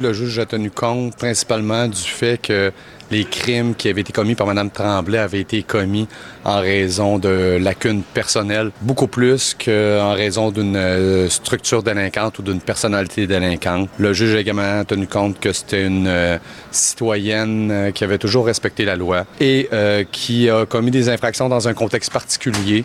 Le juge a tenu compte principalement du fait que les crimes qui avaient été commis par Mme Tremblay avaient été commis en raison de lacunes personnelles, beaucoup plus qu'en raison d'une euh, structure délinquante ou d'une personnalité délinquante. Le juge a également tenu compte que c'était une euh, citoyenne euh, qui avait toujours respecté la loi et qui a commis des infractions dans un contexte particulier.